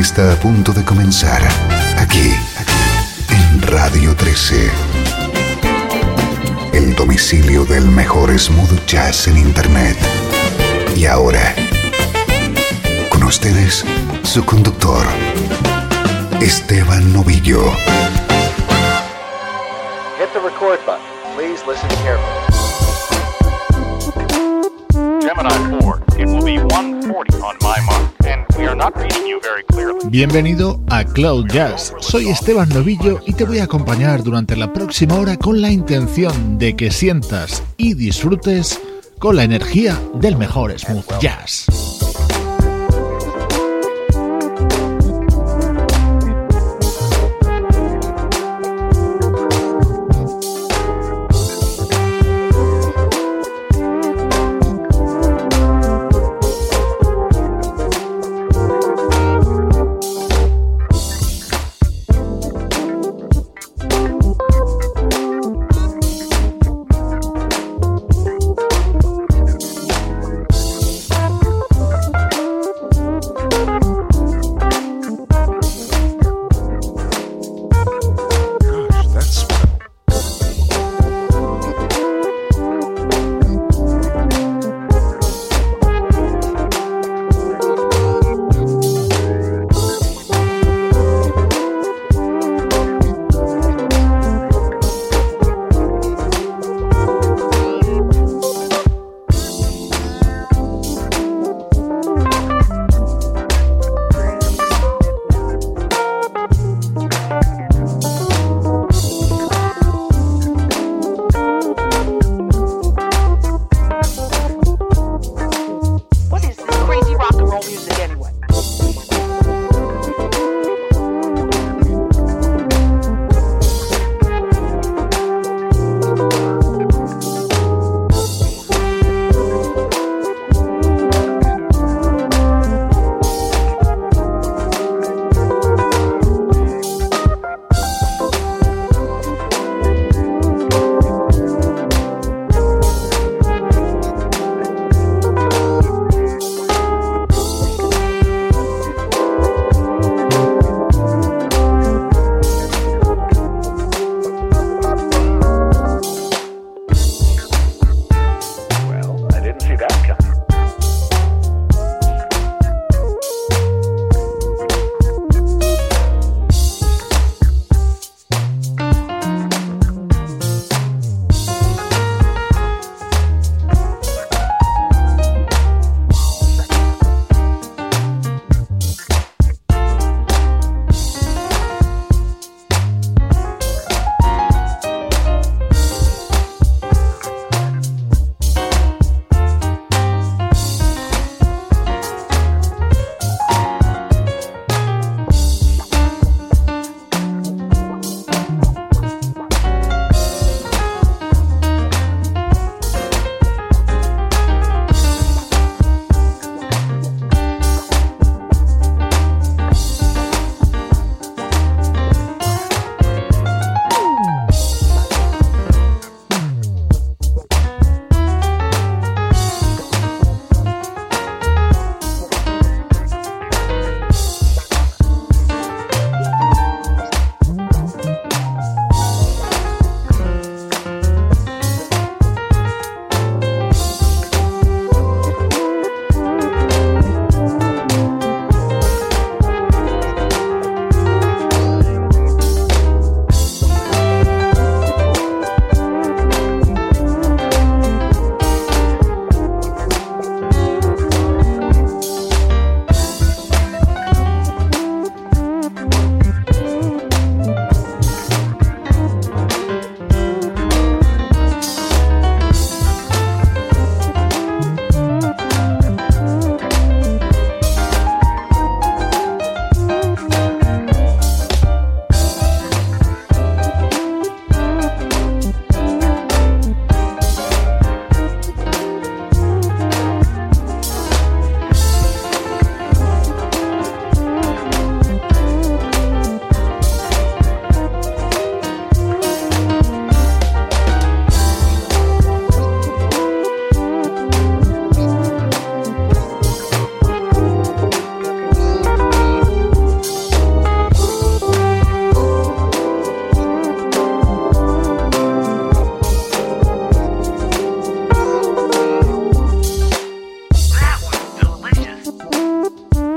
Está a punto de comenzar aquí, en Radio 13. El domicilio del mejor smooth jazz en Internet. Y ahora, con ustedes, su conductor, Esteban Novillo. Hit the record button. Please listen carefully. Gemini 4, it will be 140 on my mark, and we are not reading you. Bienvenido a Cloud Jazz. Soy Esteban Novillo y te voy a acompañar durante la próxima hora con la intención de que sientas y disfrutes con la energía del mejor smooth jazz.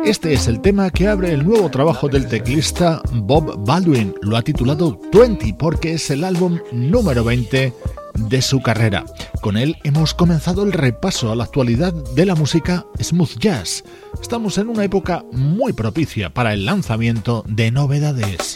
Este es el tema que abre el nuevo trabajo del teclista Bob Baldwin. Lo ha titulado 20 porque es el álbum número 20 de su carrera. Con él hemos comenzado el repaso a la actualidad de la música smooth jazz. Estamos en una época muy propicia para el lanzamiento de novedades.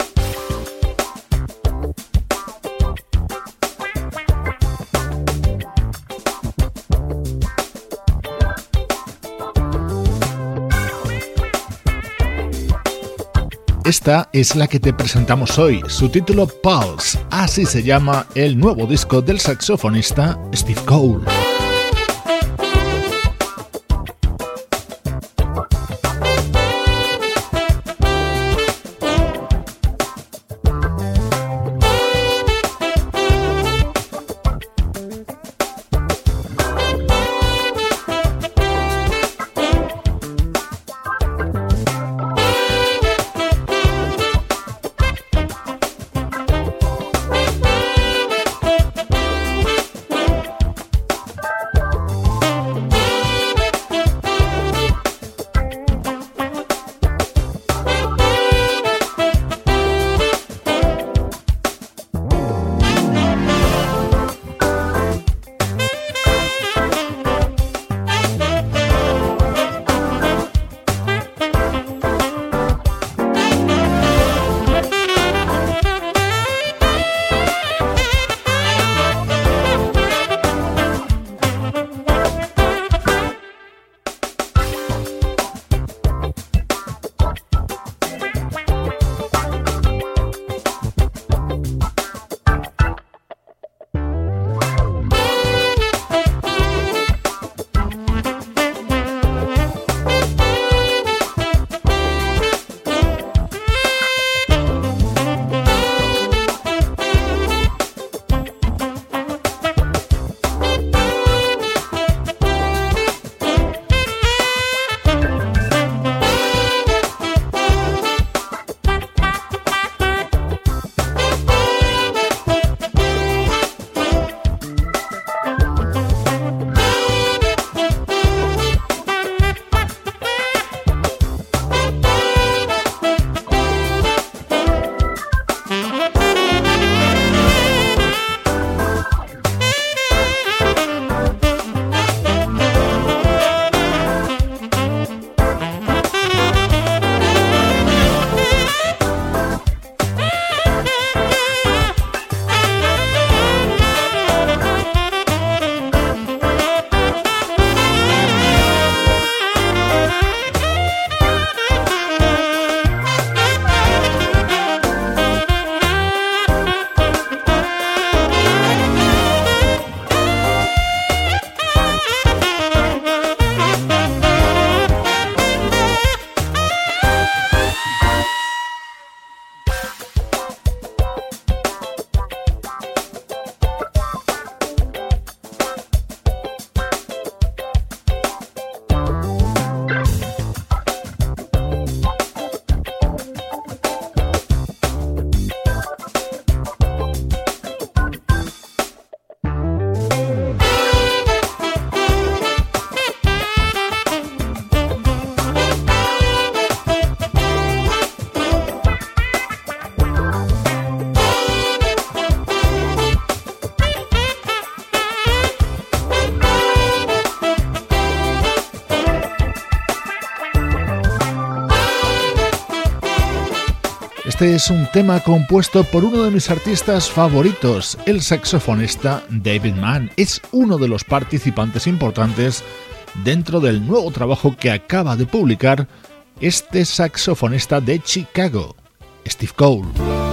Esta es la que te presentamos hoy, su título Pulse, así se llama el nuevo disco del saxofonista Steve Cole. Es un tema compuesto por uno de mis artistas favoritos, el saxofonista David Mann. Es uno de los participantes importantes dentro del nuevo trabajo que acaba de publicar este saxofonista de Chicago, Steve Cole.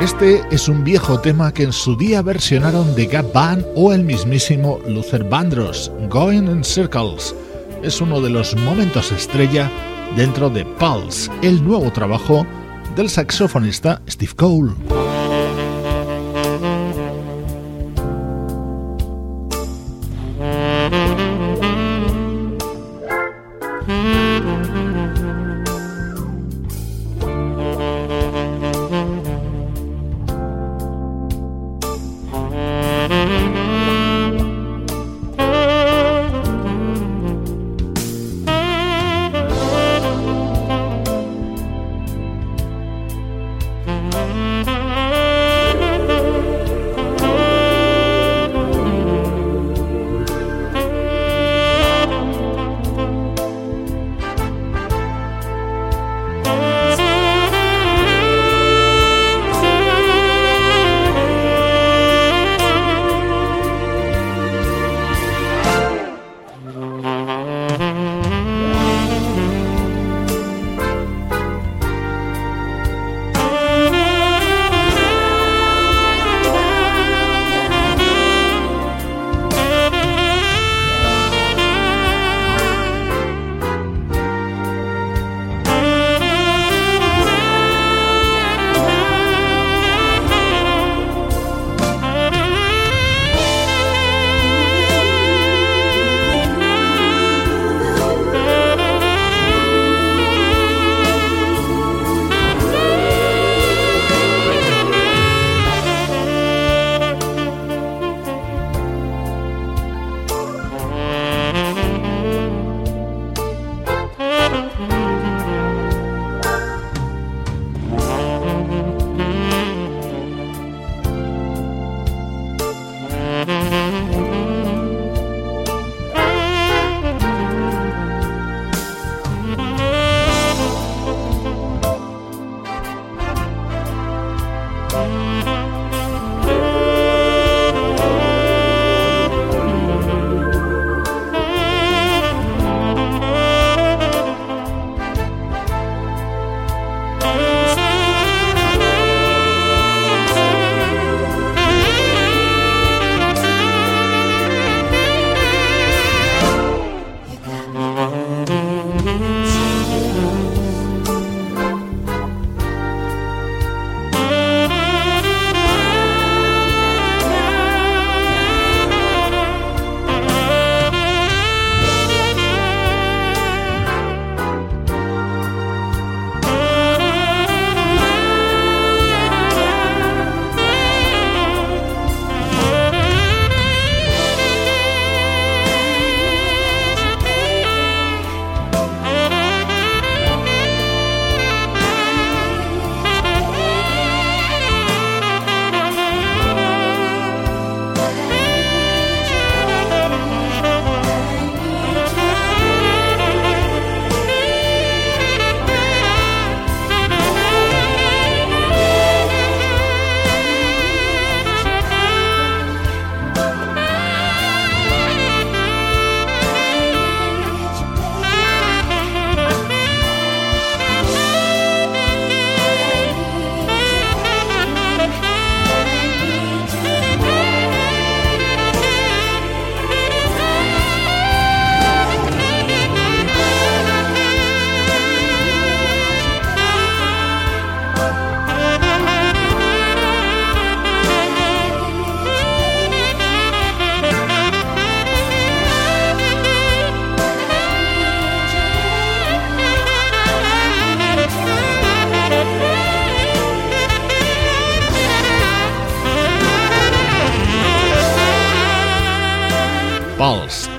Este es un viejo tema que en su día versionaron The Gap Band o el mismísimo Luther Vandross, Going in Circles. Es uno de los momentos estrella dentro de Pulse, el nuevo trabajo del saxofonista Steve Cole.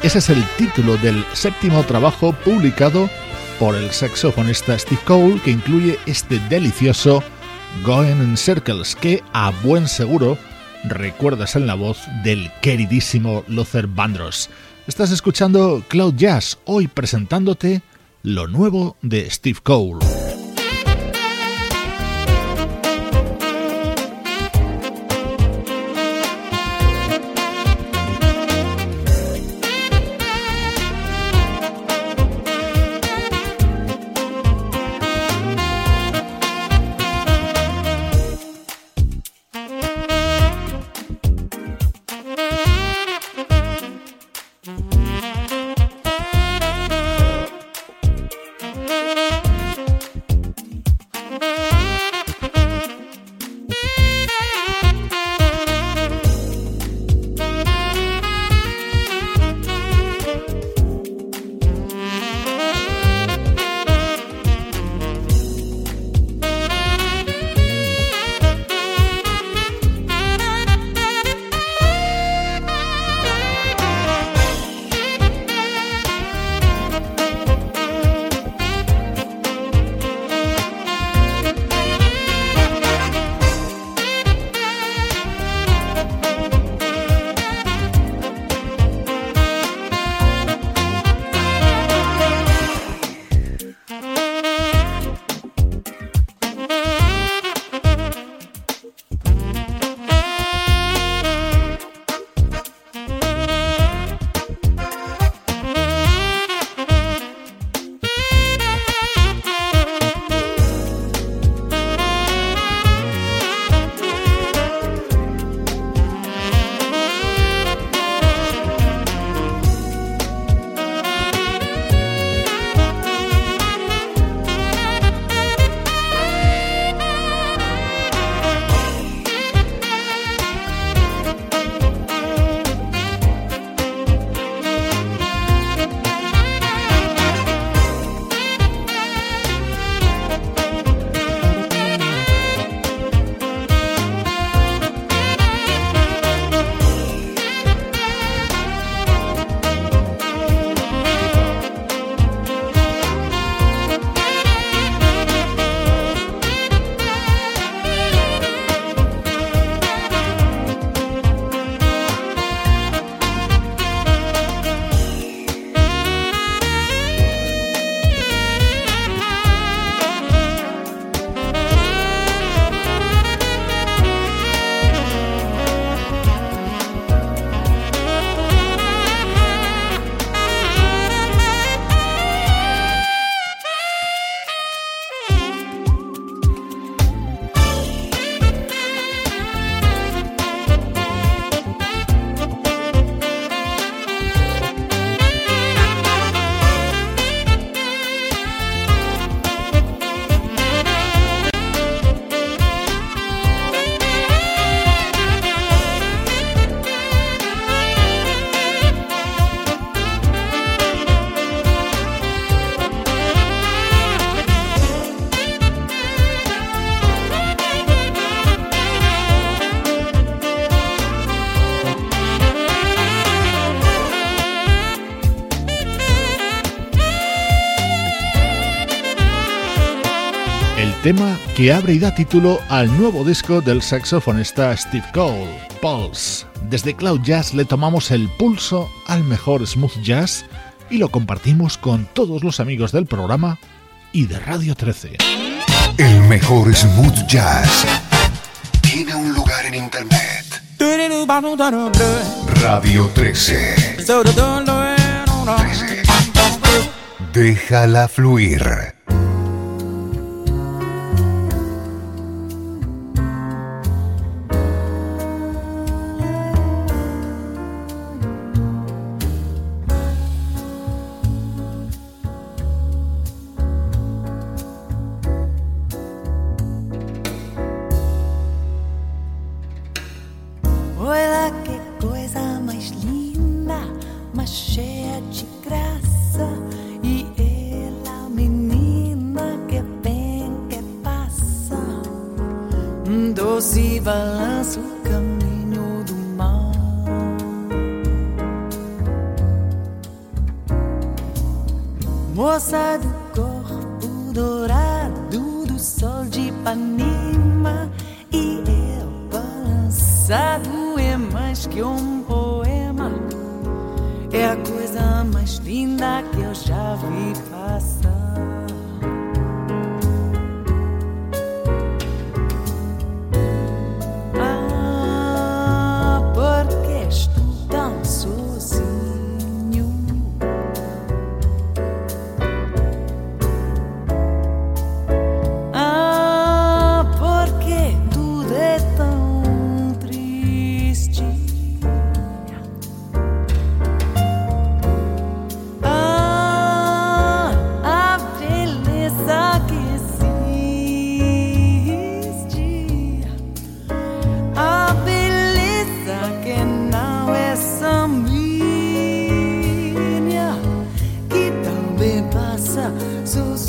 Ese es el título del séptimo trabajo publicado por el saxofonista Steve Cole que incluye este delicioso Going in Circles que a buen seguro recuerdas en la voz del queridísimo Luther Vandross. Estás escuchando Cloud Jazz, hoy presentándote lo nuevo de Steve Cole. Que abre y da título al nuevo disco del saxofonista Steve Cole, Pulse. Desde Cloud Jazz le tomamos el pulso al mejor smooth jazz y lo compartimos con todos los amigos del programa y de Radio 13. El mejor smooth jazz tiene un lugar en internet. Radio 13. 13. Déjala fluir. exhausted.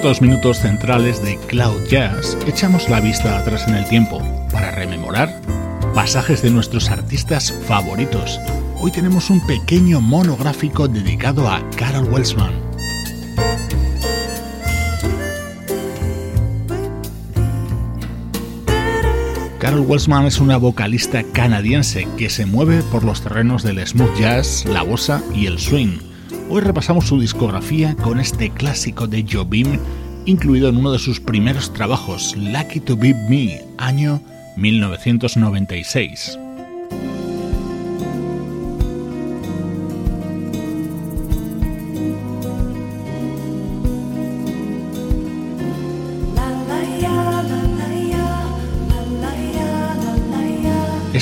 estos minutos centrales de Cloud Jazz echamos la vista atrás en el tiempo para rememorar pasajes de nuestros artistas favoritos. Hoy tenemos un pequeño monográfico dedicado a Carol Welsman. Carol Welsman es una vocalista canadiense que se mueve por los terrenos del smooth jazz, la bossa y el swing Hoy repasamos su discografía con este clásico de Jobim, incluido en uno de sus primeros trabajos, Lucky to Be Me, año 1996.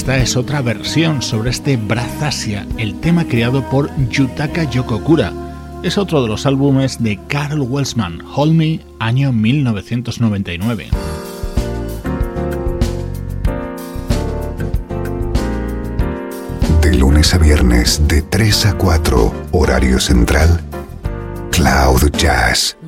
Esta es otra versión sobre este Brazasia, el tema creado por Yutaka Yokokura. Es otro de los álbumes de Carl Welsman, Hold Me, año 1999. De lunes a viernes, de 3 a 4, horario central, Cloud Jazz.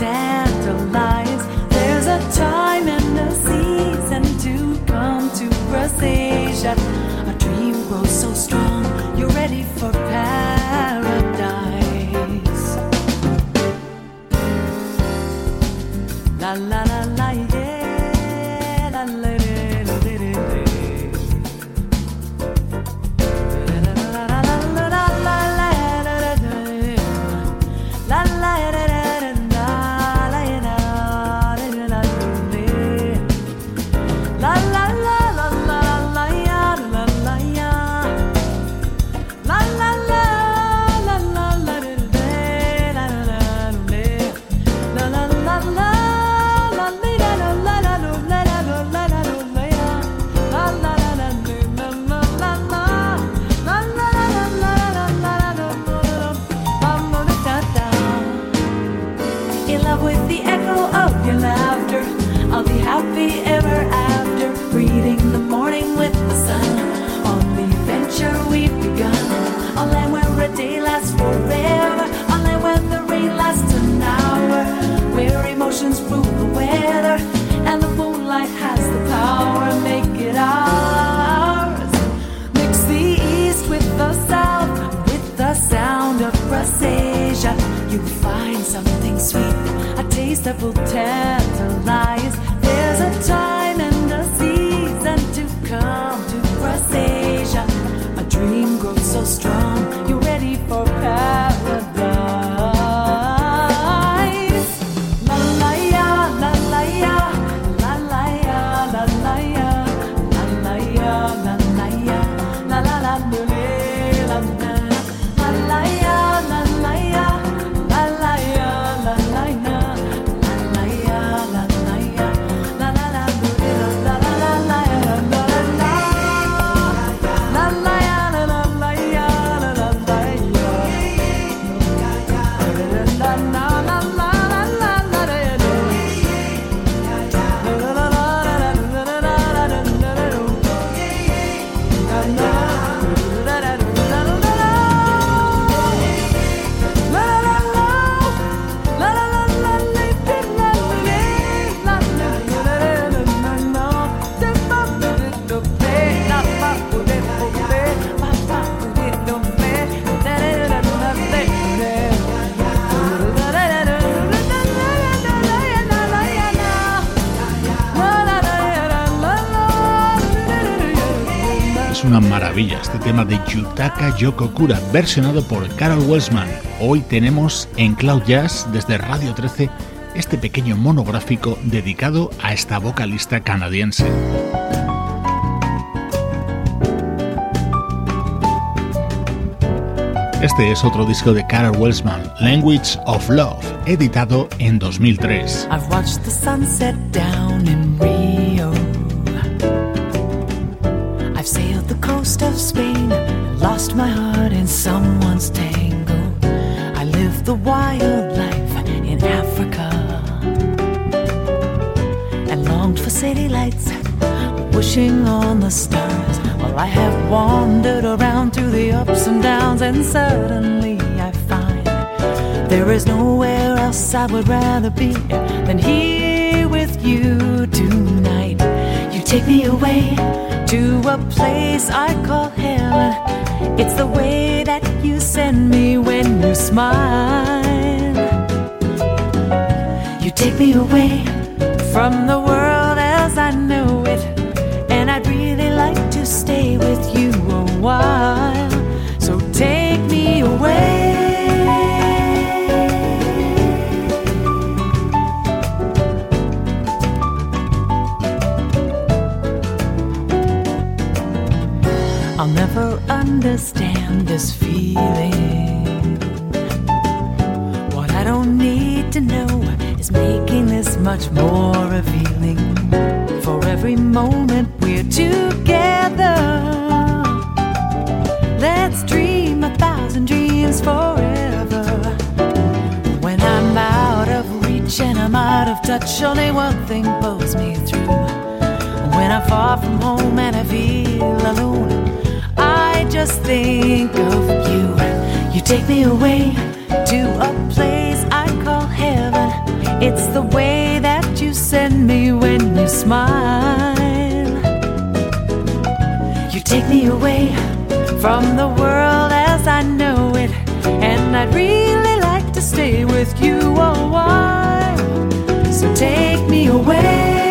dead. Tema de Yutaka Yokokura, versionado por Carol Welsman. Hoy tenemos en Cloud Jazz, desde Radio 13, este pequeño monográfico dedicado a esta vocalista canadiense. Este es otro disco de Carol Welsman, Language of Love, editado en 2003. I've watched the sunset down in lost my heart in someone's tango. I lived the wild life in Africa and longed for city lights, wishing on the stars. While I have wandered around through the ups and downs, and suddenly I find there is nowhere else I would rather be than here with you tonight. You take me away to a place I call heaven. It's the way that you send me when you smile. You take me away from the world as I know it. And I'd really like to stay with you a while. Understand this feeling. What I don't need to know is making this much more revealing. For every moment we're together, let's dream a thousand dreams forever. When I'm out of reach and I'm out of touch, only one thing pulls me through. When I'm far from home and I feel alone, just think of you. You take me away to a place I call heaven. It's the way that you send me when you smile. You take me away from the world as I know it, and I'd really like to stay with you a while. So take me away.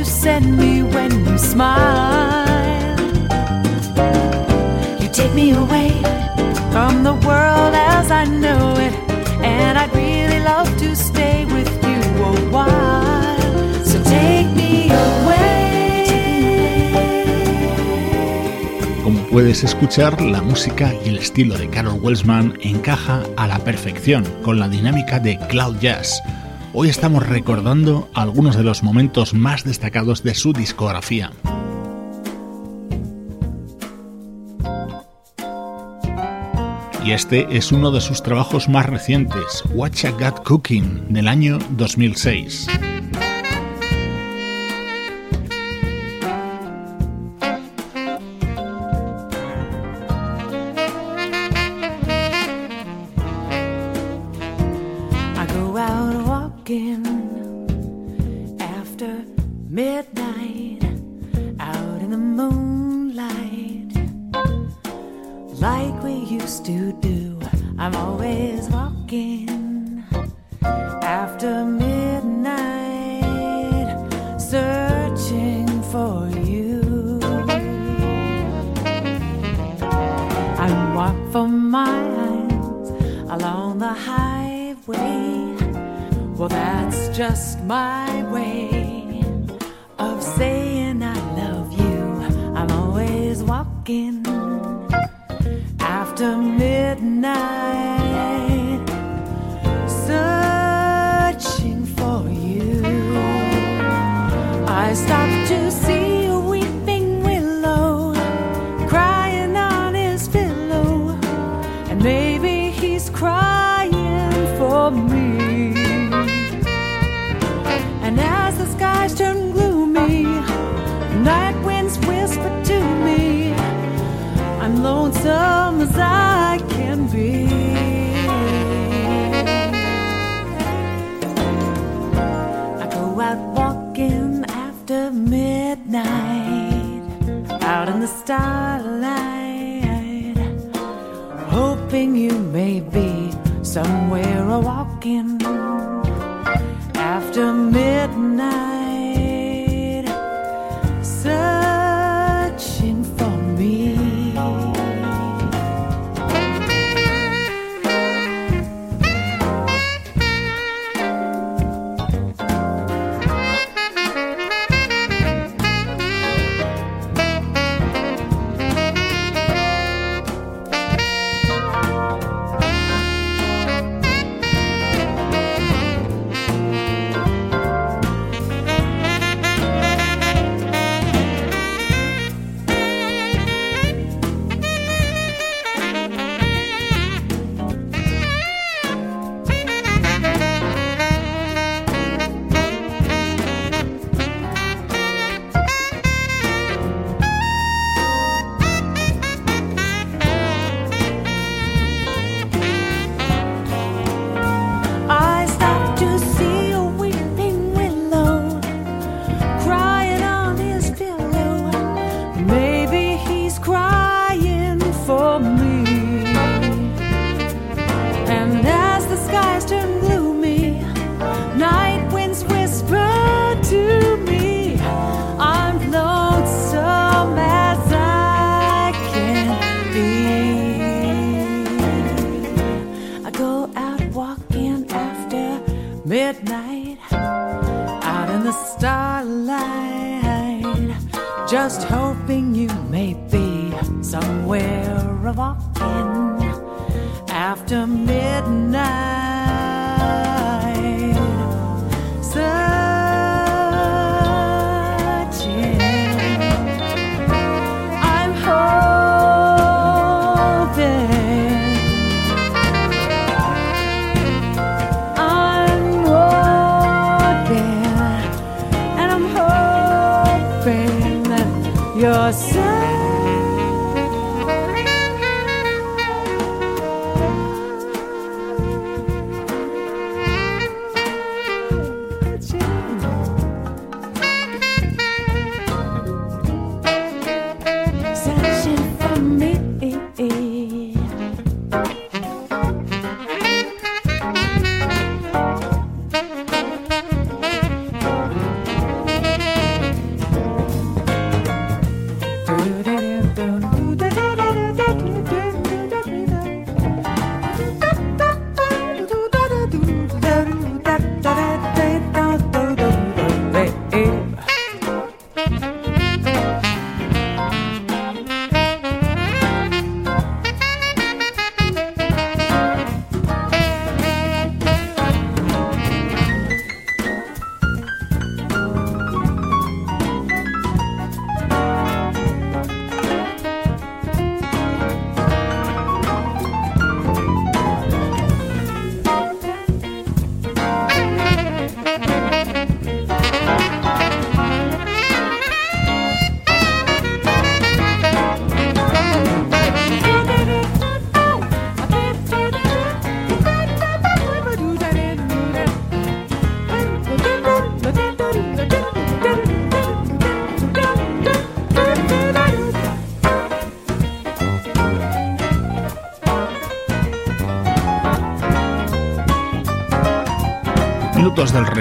You send me when you smile. You take me away from the world as I know it, and I'd really love to stay with you a while. So take me away. Como puedes escuchar, la música y el estilo de Carol Welsman encaja a la perfección con la dinámica de Cloud Jazz. Hoy estamos recordando algunos de los momentos más destacados de su discografía. Y este es uno de sus trabajos más recientes, Watch a Got Cooking, del año 2006. crying for me. And as the skies turn gloomy, night winds whisper to me, I'm lonesome as I can be. I go out walking after midnight, out in the starlight, hoping you may be. Somewhere a walking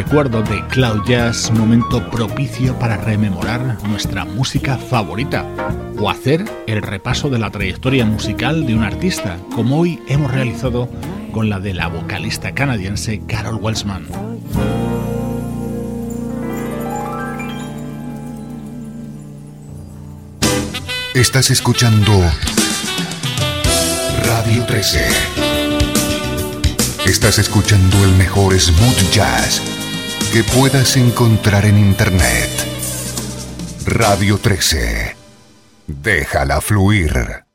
recuerdo de Cloud Jazz, momento propicio para rememorar nuestra música favorita o hacer el repaso de la trayectoria musical de un artista, como hoy hemos realizado con la de la vocalista canadiense Carol Welsman. Estás escuchando Radio 13. Estás escuchando el mejor smooth jazz que puedas encontrar en Internet. Radio 13. Déjala fluir.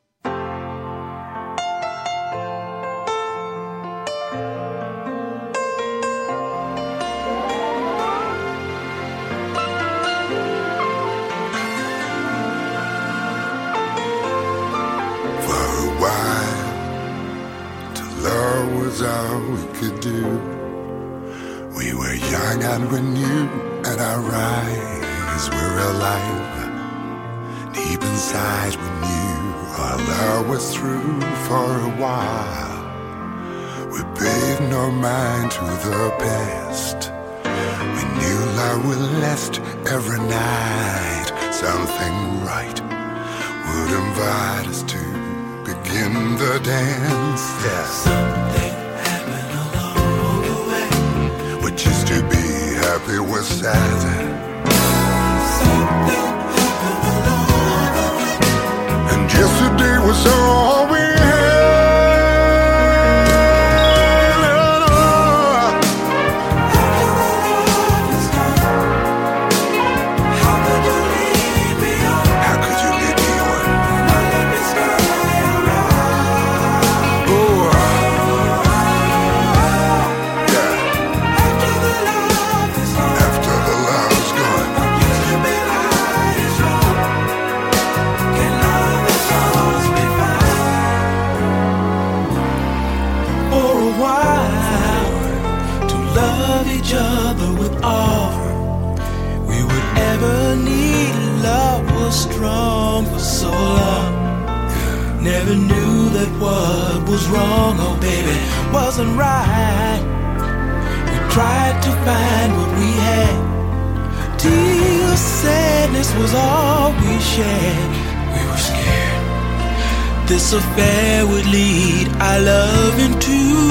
just every night something right would invite us to begin the dance. Yeah. Something happened along the way. which is to be happy with sad. Something happened along the way. And yesterday was all. was wrong, oh baby, wasn't right. We tried to find what we had. Tears, sadness was all we shared. We were scared. This affair would lead our love into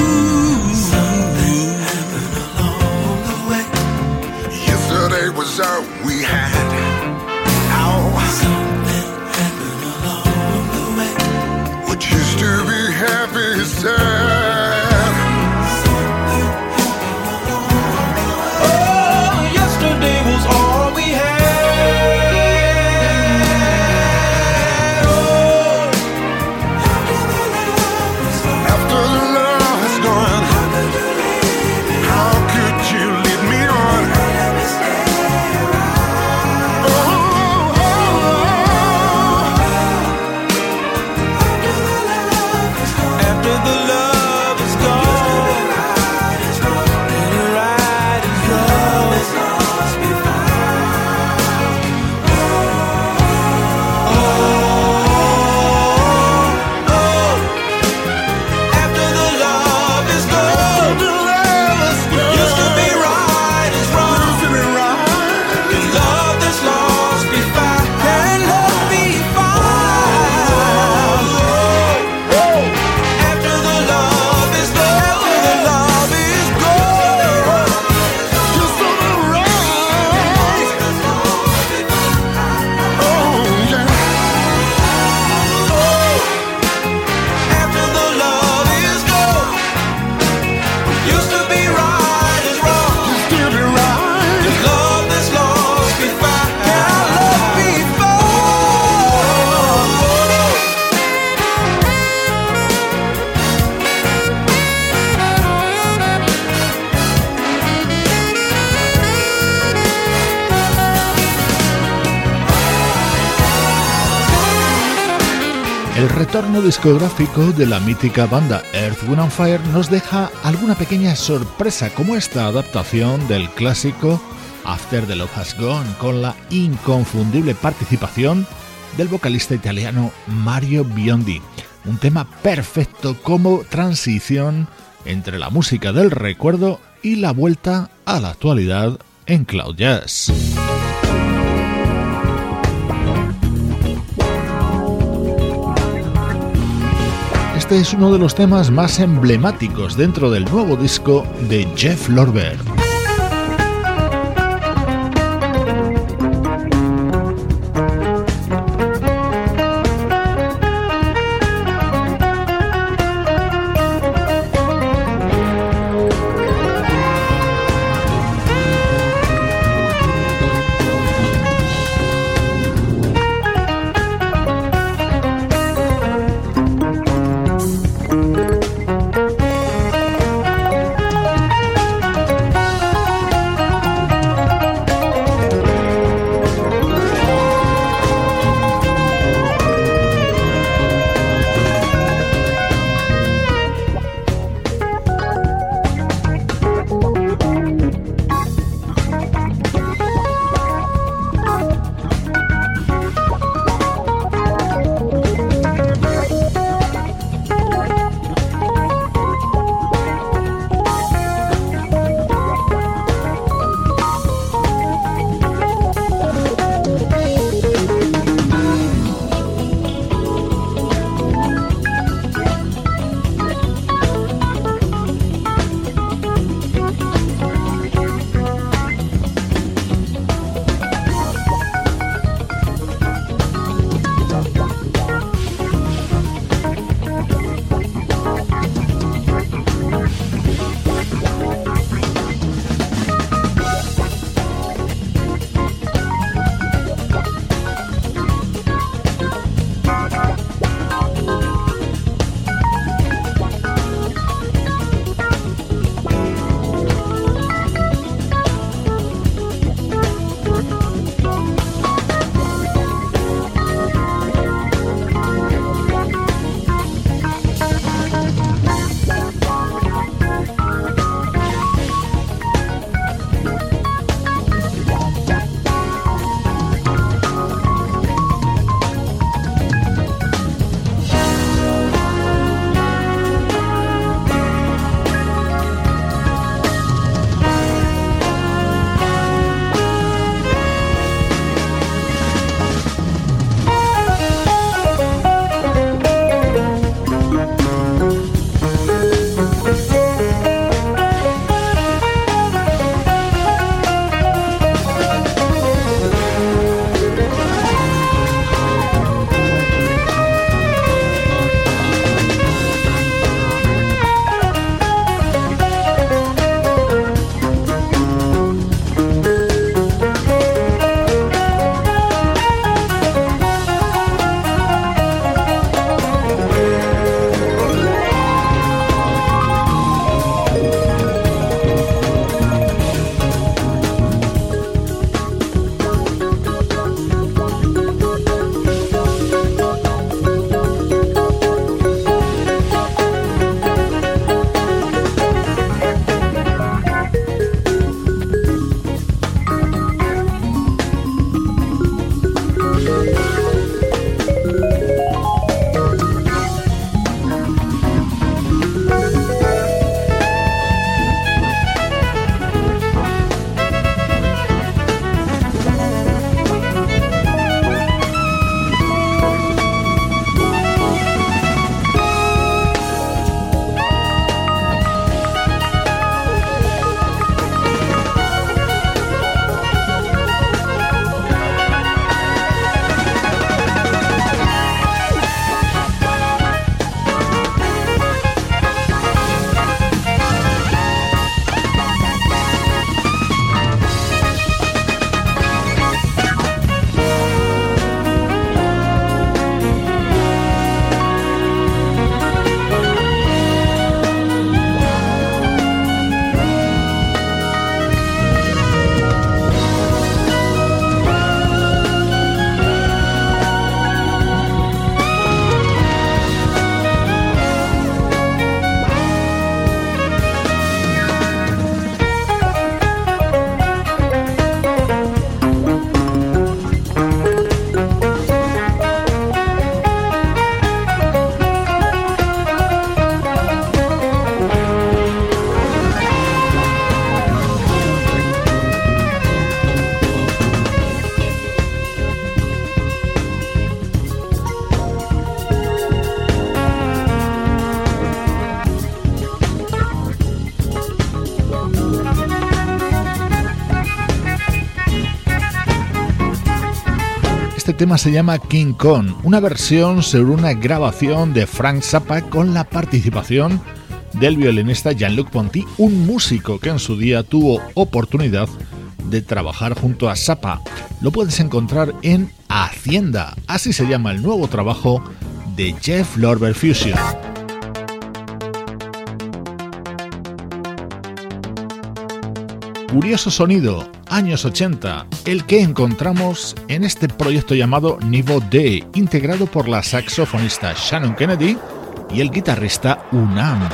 discográfico de la mítica banda Earth, Wind and Fire nos deja alguna pequeña sorpresa como esta adaptación del clásico After the Love Has Gone con la inconfundible participación del vocalista italiano Mario Biondi. Un tema perfecto como transición entre la música del recuerdo y la vuelta a la actualidad en Cloud Jazz. Es uno de los temas más emblemáticos dentro del nuevo disco de Jeff Lorber. Tema se llama King Kong, una versión sobre una grabación de Frank Zappa con la participación del violinista Jean-Luc Ponty, un músico que en su día tuvo oportunidad de trabajar junto a Zappa. Lo puedes encontrar en Hacienda, así se llama el nuevo trabajo de Jeff Lorber Fusion. Curioso sonido, años 80, el que encontramos en este proyecto llamado Niveau D, integrado por la saxofonista Shannon Kennedy y el guitarrista Unam.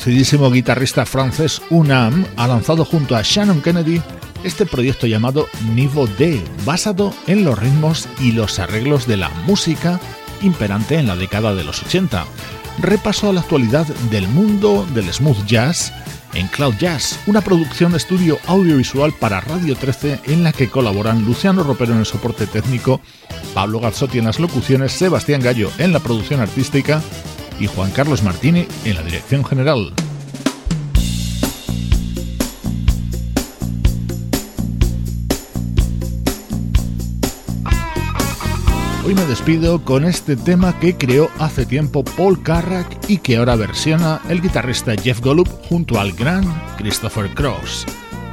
Conocidísimo guitarrista francés Unam ha lanzado junto a Shannon Kennedy este proyecto llamado Niveau D, basado en los ritmos y los arreglos de la música imperante en la década de los 80. repaso a la actualidad del mundo del smooth jazz en Cloud Jazz, una producción de estudio audiovisual para Radio 13 en la que colaboran Luciano Ropero en el soporte técnico, Pablo Gazzotti en las locuciones, Sebastián Gallo en la producción artística y Juan Carlos Martini en la dirección general. Hoy me despido con este tema que creó hace tiempo Paul Carrack y que ahora versiona el guitarrista Jeff Golub junto al gran Christopher Cross.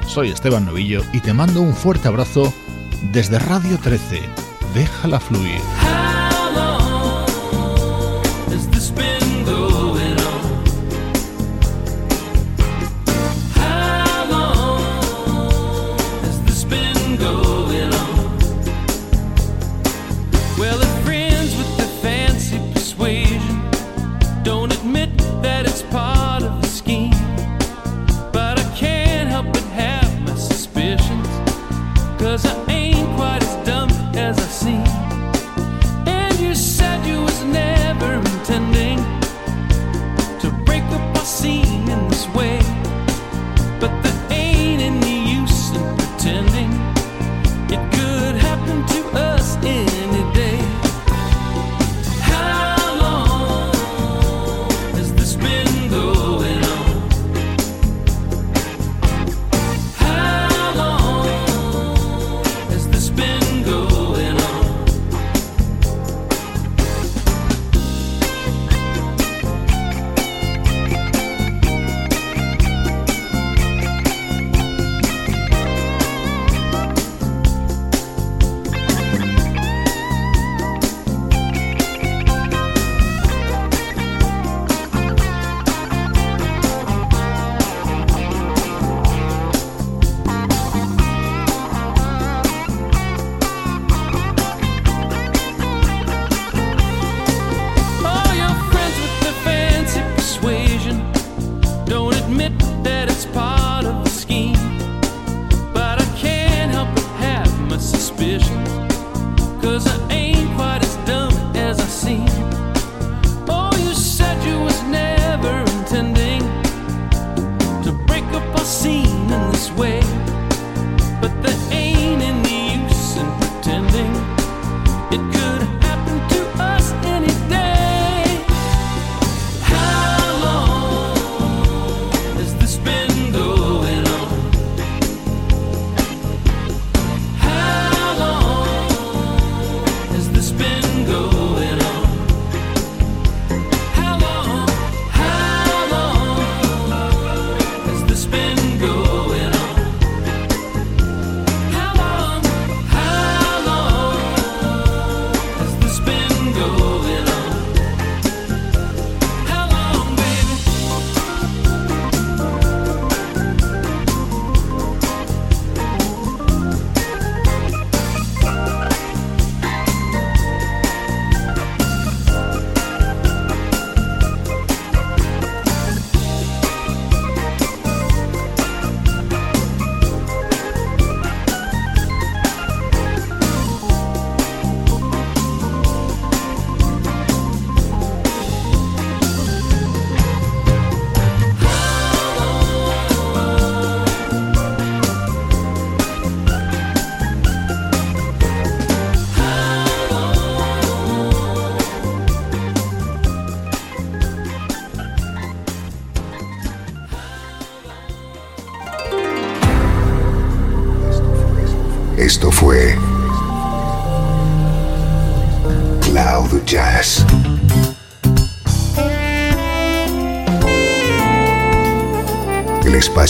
Soy Esteban Novillo y te mando un fuerte abrazo desde Radio 13. Déjala fluir.